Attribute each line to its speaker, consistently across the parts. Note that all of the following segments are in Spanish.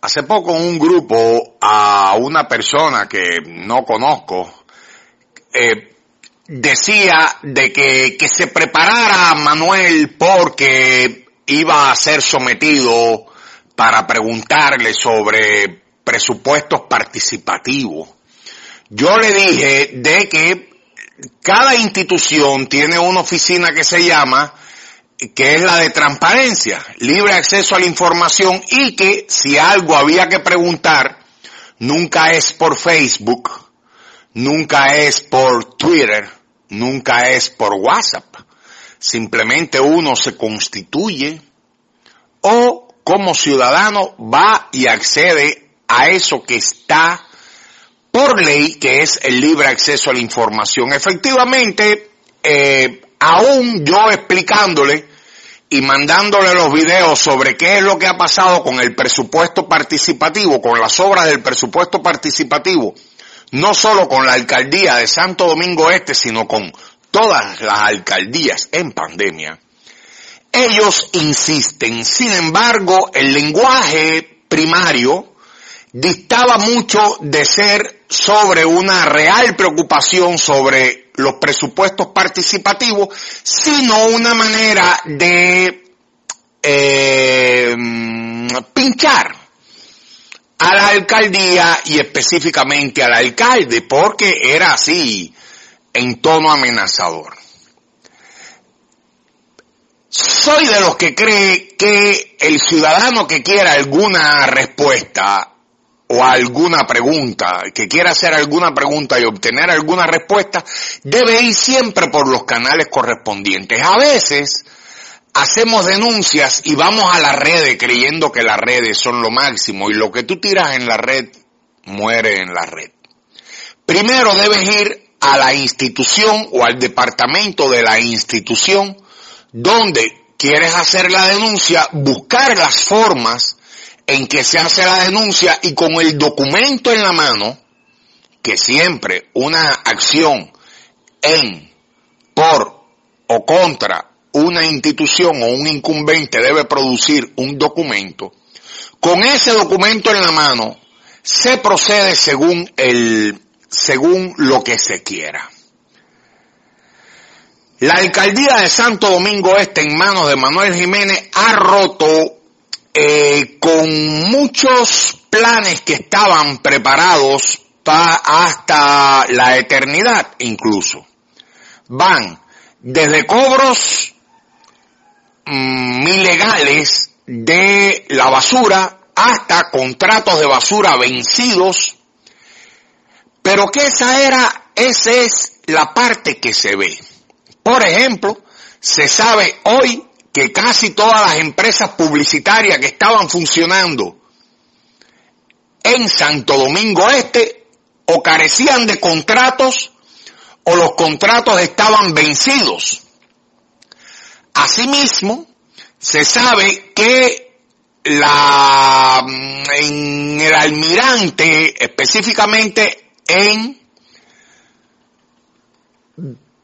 Speaker 1: Hace poco un grupo a una persona que no conozco eh, decía de que, que se preparara Manuel porque iba a ser sometido para preguntarle sobre presupuestos participativos. Yo le dije de que cada institución tiene una oficina que se llama que es la de transparencia, libre acceso a la información y que si algo había que preguntar, nunca es por Facebook, nunca es por Twitter, nunca es por WhatsApp. Simplemente uno se constituye o como ciudadano va y accede a eso que está por ley, que es el libre acceso a la información. Efectivamente, eh, aún yo explicándole y mandándole los videos sobre qué es lo que ha pasado con el presupuesto participativo, con las obras del presupuesto participativo, no solo con la alcaldía de Santo Domingo Este, sino con todas las alcaldías en pandemia, ellos insisten. Sin embargo, el lenguaje primario dictaba mucho de ser sobre una real preocupación sobre los presupuestos participativos, sino una manera de eh, pinchar a la alcaldía y específicamente al alcalde, porque era así en tono amenazador. Soy de los que cree que el ciudadano que quiera alguna respuesta o alguna pregunta, que quiera hacer alguna pregunta y obtener alguna respuesta, debe ir siempre por los canales correspondientes. A veces hacemos denuncias y vamos a las redes creyendo que las redes son lo máximo y lo que tú tiras en la red muere en la red. Primero debes ir a la institución o al departamento de la institución donde quieres hacer la denuncia, buscar las formas en que se hace la denuncia y con el documento en la mano, que siempre una acción en, por o contra una institución o un incumbente debe producir un documento, con ese documento en la mano se procede según el, según lo que se quiera. La alcaldía de Santo Domingo Este en manos de Manuel Jiménez ha roto eh, con muchos planes que estaban preparados para hasta la eternidad incluso. Van desde cobros mm, ilegales de la basura hasta contratos de basura vencidos, pero que esa era, esa es la parte que se ve. Por ejemplo, se sabe hoy que casi todas las empresas publicitarias que estaban funcionando en Santo Domingo Este o carecían de contratos o los contratos estaban vencidos. Asimismo, se sabe que la, en el almirante, específicamente en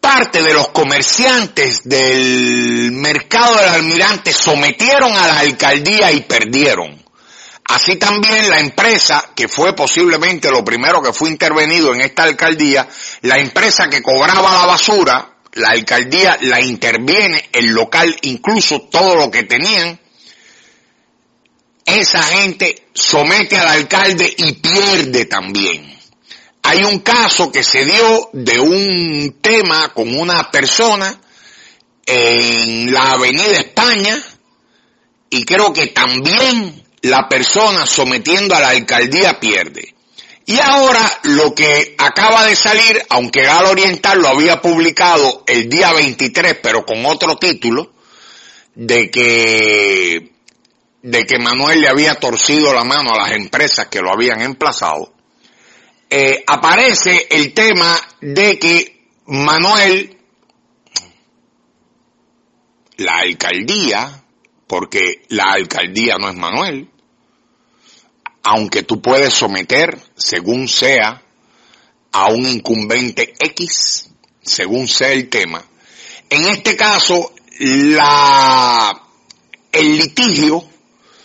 Speaker 1: parte de los comerciantes del mercado del almirante sometieron a la alcaldía y perdieron. Así también la empresa, que fue posiblemente lo primero que fue intervenido en esta alcaldía, la empresa que cobraba la basura, la alcaldía la interviene, el local incluso todo lo que tenían, esa gente somete al alcalde y pierde también. Hay un caso que se dio de un tema con una persona en la Avenida España y creo que también la persona sometiendo a la alcaldía pierde. Y ahora lo que acaba de salir, aunque Galo Oriental lo había publicado el día 23, pero con otro título, de que, de que Manuel le había torcido la mano a las empresas que lo habían emplazado, eh, aparece el tema de que Manuel, la alcaldía, porque la alcaldía no es Manuel, aunque tú puedes someter, según sea, a un incumbente X, según sea el tema. En este caso, la, el litigio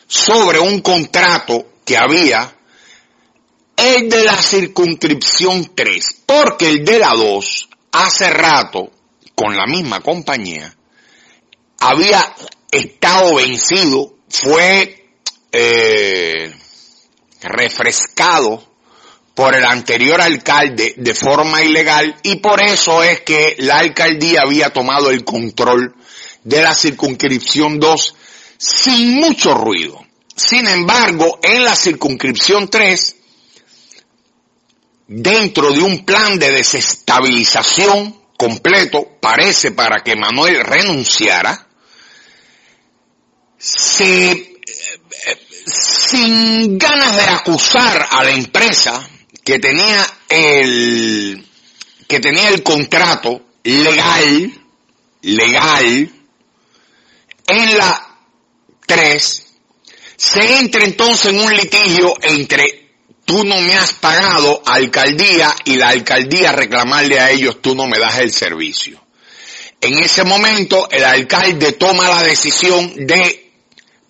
Speaker 1: sobre un contrato que había el de la circunscripción 3, porque el de la 2 hace rato, con la misma compañía, había estado vencido, fue eh, refrescado por el anterior alcalde de forma ilegal y por eso es que la alcaldía había tomado el control de la circunscripción 2 sin mucho ruido. Sin embargo, en la circunscripción 3, dentro de un plan de desestabilización completo, parece para que Manuel renunciara, se, sin ganas de acusar a la empresa que tenía el, que tenía el contrato legal, legal, en la 3, se entra entonces en un litigio entre tú no me has pagado alcaldía y la alcaldía reclamarle a ellos tú no me das el servicio. En ese momento el alcalde toma la decisión de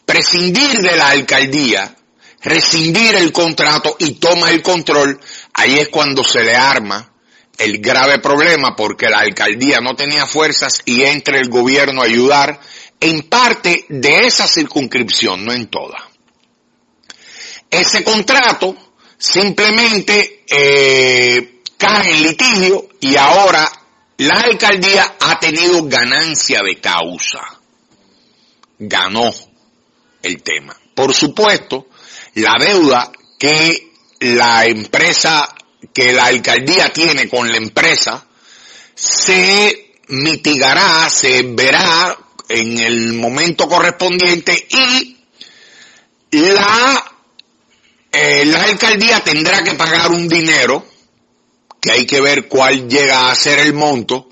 Speaker 1: prescindir de la alcaldía, rescindir el contrato y toma el control. Ahí es cuando se le arma el grave problema porque la alcaldía no tenía fuerzas y entra el gobierno a ayudar en parte de esa circunscripción, no en toda. Ese contrato simplemente eh, cae en litigio y ahora la alcaldía ha tenido ganancia de causa. Ganó el tema. Por supuesto, la deuda que la empresa, que la alcaldía tiene con la empresa, se mitigará, se verá en el momento correspondiente y la, eh, la alcaldía tendrá que pagar un dinero, que hay que ver cuál llega a ser el monto,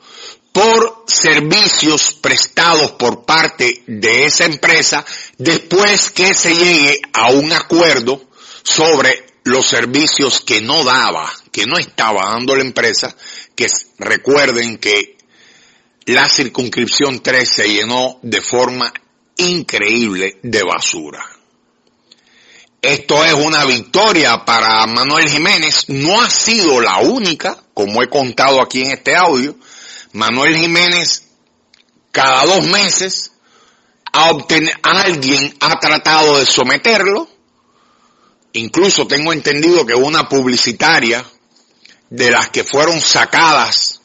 Speaker 1: por servicios prestados por parte de esa empresa después que se llegue a un acuerdo sobre los servicios que no daba, que no estaba dando la empresa, que recuerden que la circunscripción 3 se llenó de forma increíble de basura. Esto es una victoria para Manuel Jiménez. No ha sido la única, como he contado aquí en este audio. Manuel Jiménez, cada dos meses, a alguien ha tratado de someterlo. Incluso tengo entendido que una publicitaria de las que fueron sacadas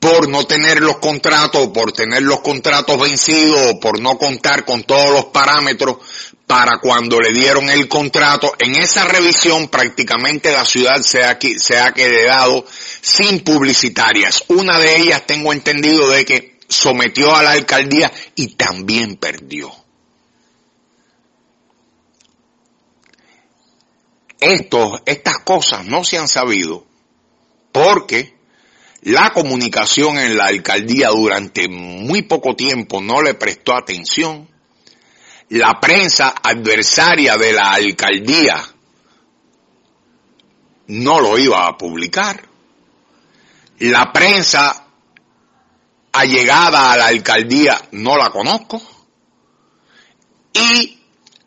Speaker 1: por no tener los contratos, por tener los contratos vencidos, por no contar con todos los parámetros para cuando le dieron el contrato. En esa revisión prácticamente la ciudad se ha, se ha quedado sin publicitarias. Una de ellas tengo entendido de que sometió a la alcaldía y también perdió. Estos, estas cosas no se han sabido porque la comunicación en la alcaldía durante muy poco tiempo no le prestó atención. La prensa adversaria de la alcaldía no lo iba a publicar. La prensa allegada a la alcaldía no la conozco. Y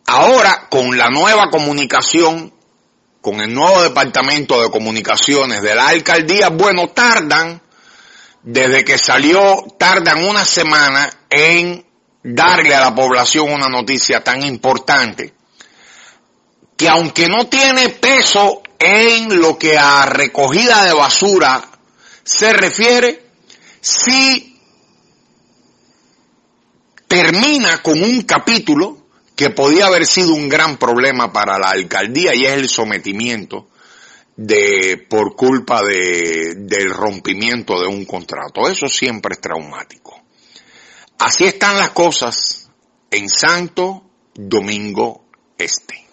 Speaker 1: ahora con la nueva comunicación con el nuevo departamento de comunicaciones de la alcaldía, bueno, tardan, desde que salió, tardan una semana en darle a la población una noticia tan importante, que aunque no tiene peso en lo que a recogida de basura se refiere, sí termina con un capítulo que podía haber sido un gran problema para la alcaldía y es el sometimiento de por culpa de, del rompimiento de un contrato. Eso siempre es traumático. Así están las cosas en Santo Domingo Este.